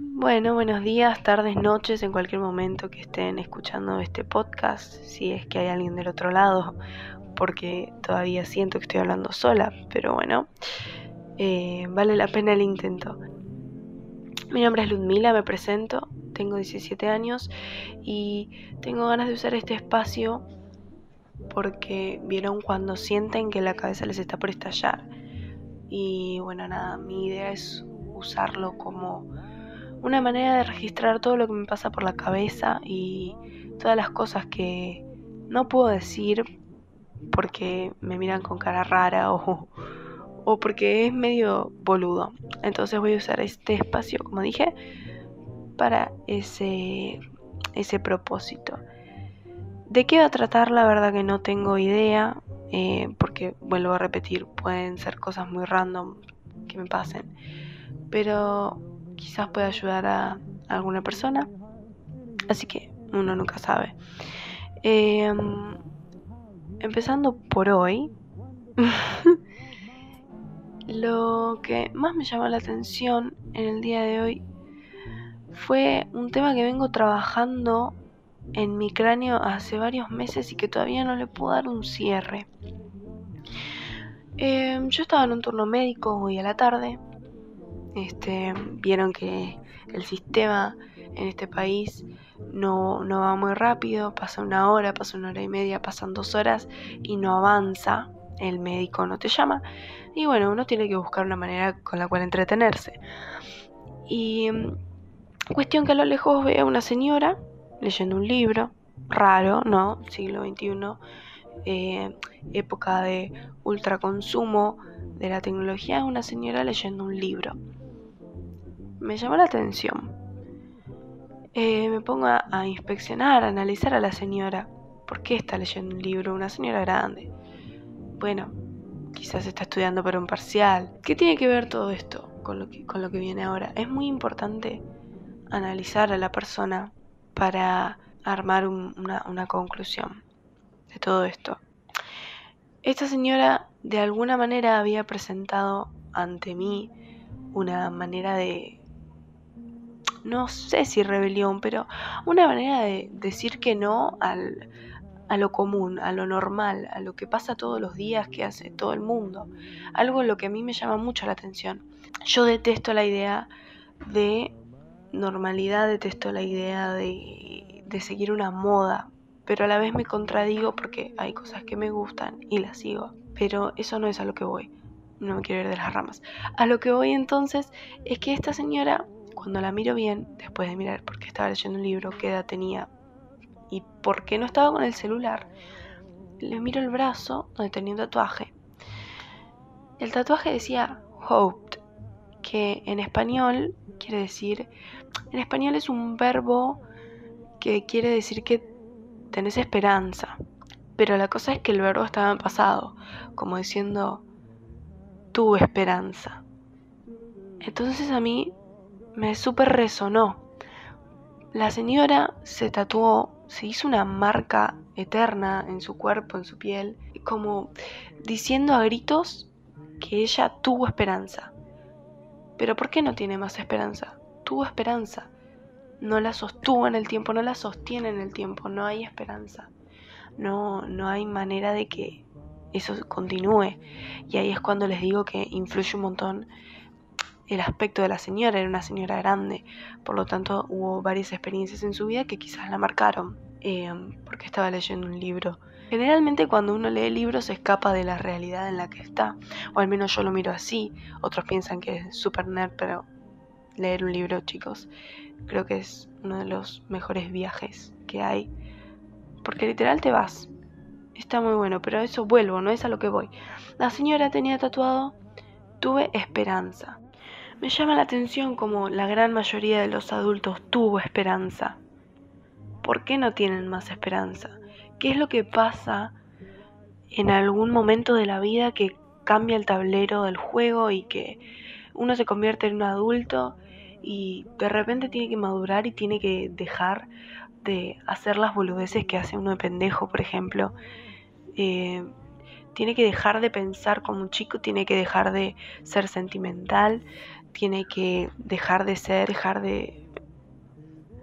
Bueno, buenos días, tardes, noches, en cualquier momento que estén escuchando este podcast, si es que hay alguien del otro lado, porque todavía siento que estoy hablando sola, pero bueno, eh, vale la pena el intento. Mi nombre es Ludmila, me presento, tengo 17 años y tengo ganas de usar este espacio porque vieron cuando sienten que la cabeza les está por estallar. Y bueno, nada, mi idea es usarlo como una manera de registrar todo lo que me pasa por la cabeza y todas las cosas que no puedo decir porque me miran con cara rara o, o porque es medio boludo. Entonces voy a usar este espacio, como dije, para ese, ese propósito. ¿De qué va a tratar? La verdad que no tengo idea, eh, porque vuelvo a repetir, pueden ser cosas muy random que me pasen, pero quizás pueda ayudar a, alguna persona, así que uno nunca sabe. Em, empezando por hoy, lo que más me llamó la atención en el día de hoy fue un tema que vengo trabajando en mi cráneo hace varios meses y que todavía no le puedo dar un cierre. Em, yo estaba en un turno médico hoy a la tarde. Este, vieron que el sistema en este país no, no va muy rápido, pasa una hora, pasa una hora y media, pasan dos horas y no avanza, el médico no te llama y bueno, uno tiene que buscar una manera con la cual entretenerse. Y cuestión que a lo lejos ve a una señora leyendo un libro, raro, ¿no? Siglo XXI, eh, época de ultraconsumo de la tecnología, una señora leyendo un libro. Me llamó la atención. Eh, me pongo a, inspeccionar, a analizar a la señora. ¿Por qué está leyendo un libro? Una señora grande. Bueno, quizás está estudiando para un parcial. ¿Qué tiene que ver todo esto con lo que, con lo que viene ahora? Es muy importante analizar a la persona para armar una, conclusión de todo esto. Esta señora de alguna manera había presentado ante mí una manera de, no sé si rebelión, pero una manera de decir que no al, a lo común, a lo normal, a lo que pasa todos los días que hace todo el mundo. Algo en lo que a mí me llama mucho la atención. Yo detesto la idea de normalidad, detesto la idea de, de seguir una moda, pero a la vez me contradigo porque hay cosas que me gustan y las sigo. Pero eso no es a lo que voy, no me quiero ir de las ramas. A lo que voy entonces es que esta señora, cuando la miro bien, después de mirar porque estaba leyendo un libro, qué edad tenía y por qué no estaba con el celular, le miro el brazo donde tenía un tatuaje. El tatuaje decía Hoped, que en español quiere decir, en español es un verbo que quiere decir que tenés esperanza, pero la cosa es que el verbo estaba en pasado, como diciendo tu esperanza. Entonces a mí me súper resonó. La señora se tatuó, se hizo una marca eterna en su cuerpo, en su piel, como diciendo a gritos que ella tuvo esperanza. Pero ¿por qué no tiene más esperanza? Tuvo esperanza. No la sostuvo en el tiempo, no la sostiene en el tiempo, no hay esperanza. No, no hay manera de que eso continúe. Y ahí es cuando les digo que influye un montón el aspecto de la señora, era una señora grande, por lo tanto hubo varias experiencias en su vida que quizás la marcaron, eh, porque estaba leyendo un libro Generalmente cuando uno lee libros se escapa de la realidad en la que está, o al menos yo lo miro así, otros piensan que es super nerd, pero leer un libro, chicos, creo que es uno de los mejores viajes que hay, porque literal te vas. Está muy bueno, pero a eso vuelvo, no es a lo que voy. La señora tenía tatuado, tuve esperanza. Me llama la atención como la gran mayoría de los adultos tuvo esperanza. ¿Por qué no tienen más esperanza? ¿Qué es lo que pasa en algún momento de la vida que cambia el tablero del juego y que uno se convierte en un adulto y de repente tiene que madurar y tiene que dejar de hacer las boludeces que hace uno de pendejo, por ejemplo. Eh, tiene que dejar de pensar como un chico, tiene que dejar de ser sentimental, tiene que dejar de ser, dejar de,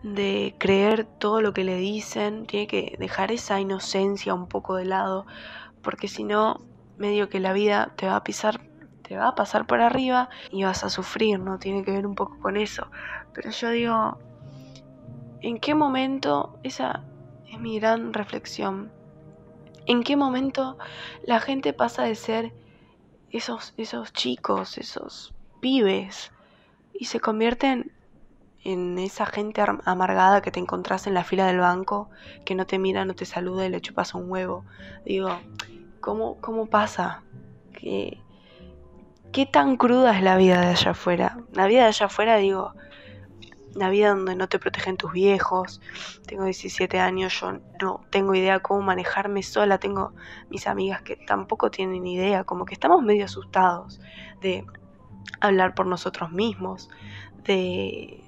de creer todo lo que le dicen, tiene que dejar esa inocencia un poco de lado, porque si no, medio que la vida te va a pisar, te va a pasar por arriba y vas a sufrir, ¿no? Tiene que ver un poco con eso. Pero yo digo, ¿en qué momento, esa es mi gran reflexión, en qué momento la gente pasa de ser esos, esos chicos, esos pibes, y se convierten en esa gente amargada que te encontrás en la fila del banco, que no te mira, no te saluda y le chupas un huevo. Digo, ¿cómo, cómo pasa? ¿Qué, ¿Qué tan cruda es la vida de allá afuera? La vida de allá afuera, digo, la vida donde no te protegen tus viejos. Tengo 17 años, yo no tengo idea cómo manejarme sola. Tengo mis amigas que tampoco tienen idea, como que estamos medio asustados de hablar por nosotros mismos, de,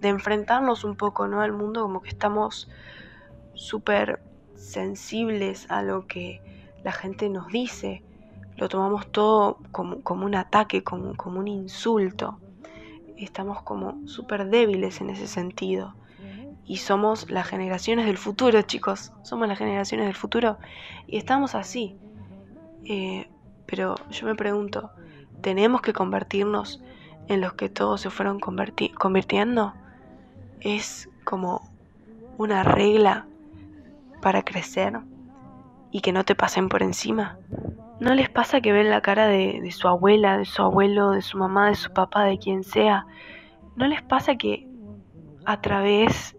de enfrentarnos un poco ¿no? al mundo, como que estamos súper sensibles a lo que la gente nos dice. Lo tomamos todo como, como un ataque, como, como un insulto estamos como súper débiles en ese sentido. Y somos las generaciones del futuro, chicos. Somos las generaciones del futuro. Y estamos así. Eh, pero yo me pregunto, ¿tenemos que convertirnos en los que todos se fueron convirtiendo? ¿Es como una regla para crecer y que no te pasen por encima? ¿No les pasa que ven la cara de, su abuela, de su abuelo, de su mamá, de su papá, de quien sea? ¿No les pasa que a través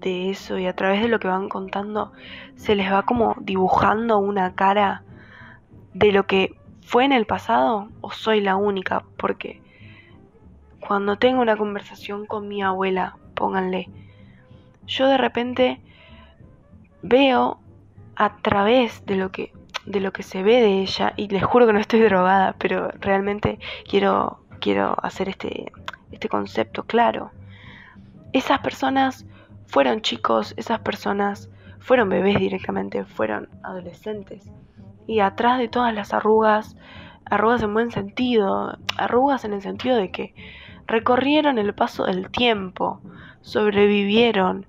de eso y a través de lo que van contando se les va como dibujando una cara de lo que fue en el pasado o soy la única? Porque cuando tengo una conversación con mi abuela, pónganle, yo de repente veo a través de lo que de lo que se ve de ella, y les juro que no estoy drogada, pero realmente quiero, quiero hacer este, este concepto claro. Esas personas fueron chicos, esas personas fueron bebés directamente, fueron adolescentes. Y atrás de todas las arrugas, arrugas en buen sentido, arrugas en el sentido de que recorrieron el paso del tiempo, sobrevivieron,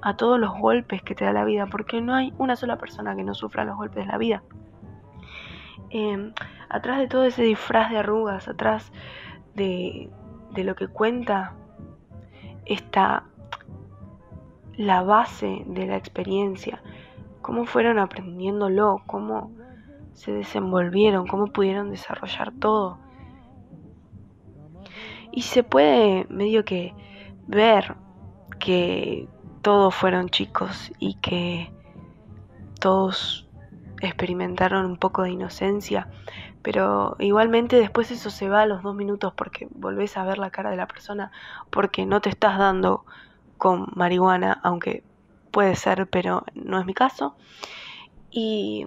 a todos los golpes que te da la vida, porque no hay una sola persona que no sufra los golpes de la vida. Em, atrás de todo ese disfraz de arrugas, atrás de, de lo que cuenta, está la base de la experiencia, cómo fueron aprendiéndolo, cómo se desenvolvieron, cómo pudieron desarrollar todo. Y se puede medio que ver que todos fueron chicos y que todos experimentaron un poco de inocencia, pero igualmente después eso se va a los dos minutos porque volvés a ver la cara de la persona, porque no te estás dando con marihuana, aunque puede ser, pero no es mi caso. Y,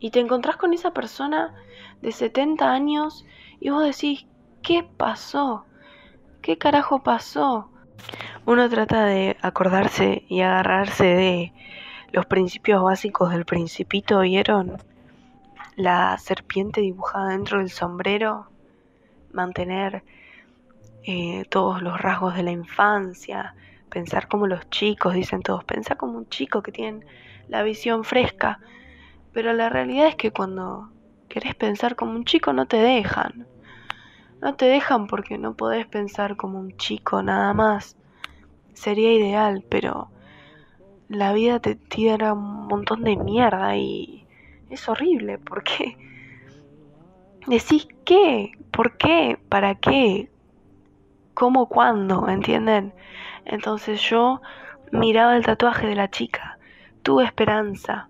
y te encontrás con esa persona de 70 años y vos decís, ¿qué pasó? ¿Qué carajo pasó? Uno trata de acordarse y agarrarse de los principios básicos del principito, ¿vieron? La serpiente dibujada dentro del sombrero, mantener eh, todos los rasgos de la infancia, pensar como los chicos, dicen todos, pensar como un chico que tiene la visión fresca, pero la realidad es que cuando querés pensar como un chico no te dejan. No te dejan porque no podés pensar como un chico nada más sería ideal, pero la vida te tira un montón de mierda y es horrible porque decís qué, por qué, para qué, cómo, cuándo, ¿entienden? Entonces yo miraba el tatuaje de la chica, tuve esperanza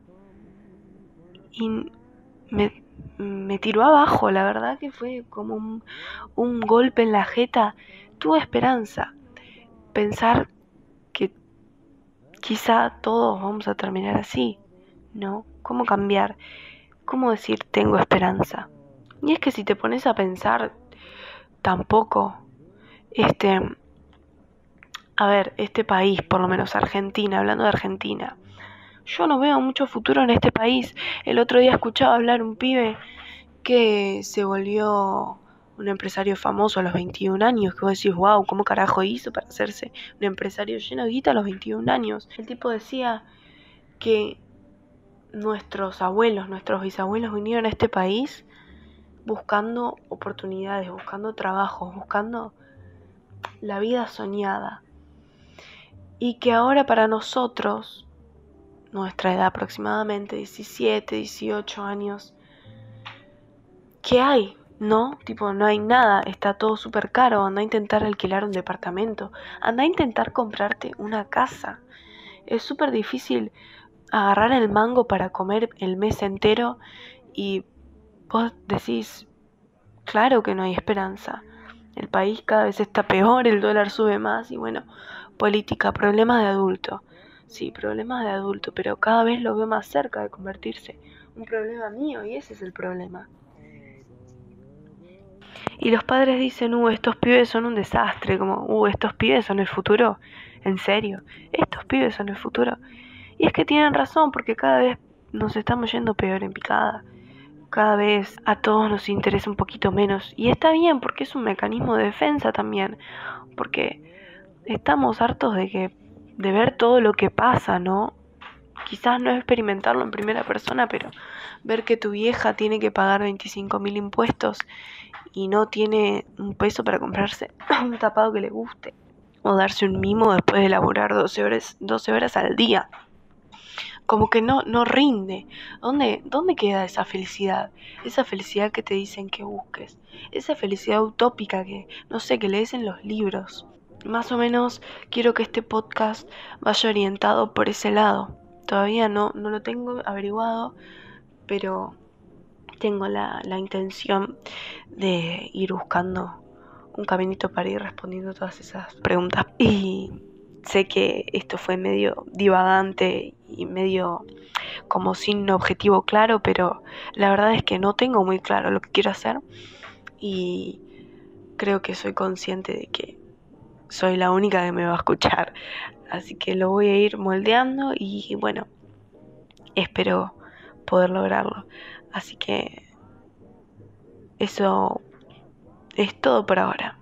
y me, me tiró abajo, la verdad que fue como un, un golpe en la jeta, tuve esperanza, pensar Quizá todos vamos a terminar así, ¿no? ¿Cómo cambiar? ¿Cómo decir tengo esperanza? Y es que si te pones a pensar, tampoco, este, a ver, este país, por lo menos Argentina, hablando de Argentina, yo no veo mucho futuro en este país. El otro día escuchaba hablar un pibe que se volvió un empresario famoso a los 21 años, que vos decís, wow, ¿cómo carajo hizo para hacerse un empresario lleno de guita a los 21 años? El tipo decía que nuestros abuelos, nuestros bisabuelos vinieron a este país buscando oportunidades, buscando trabajos, buscando la vida soñada. Y que ahora para nosotros, nuestra edad aproximadamente 17, 18 años, ¿qué hay? No, tipo, no hay nada, está todo súper caro, anda a intentar alquilar un departamento, anda a intentar comprarte una casa. Es súper difícil agarrar el mango para comer el mes entero y vos decís, claro que no hay esperanza. El país cada vez está peor, el dólar sube más y bueno, política, problemas de adulto. Sí, problemas de adulto, pero cada vez lo veo más cerca de convertirse. Un problema mío y ese es el problema. Y los padres dicen, uh, estos pibes son un desastre, como, uh, estos pibes son el futuro. En serio, estos pibes son el futuro. Y es que tienen razón, porque cada vez nos estamos yendo peor en picada. Cada vez a todos nos interesa un poquito menos. Y está bien, porque es un mecanismo de defensa también. Porque estamos hartos de que de ver todo lo que pasa, ¿no? Quizás no experimentarlo en primera persona, pero ver que tu vieja tiene que pagar 25 mil impuestos y no tiene un peso para comprarse un tapado que le guste. O darse un mimo después de laburar 12 horas, 12 horas al día como que no, no rinde. ¿Dónde, ¿Dónde queda esa felicidad? Esa felicidad que te dicen que busques. Esa felicidad utópica que, no sé, que lees en los libros. Más o menos quiero que este podcast vaya orientado por ese lado. Todavía no, no lo tengo averiguado, pero tengo la, la intención de ir buscando un caminito para ir respondiendo todas esas preguntas. Y Sé que esto fue medio divagante y medio como sin objetivo claro, pero la verdad es que no tengo muy claro lo que quiero hacer y creo que soy consciente de que soy la única que me va a escuchar. Así que lo voy a ir moldeando y bueno, espero poder lograrlo. Así que eso es todo por ahora.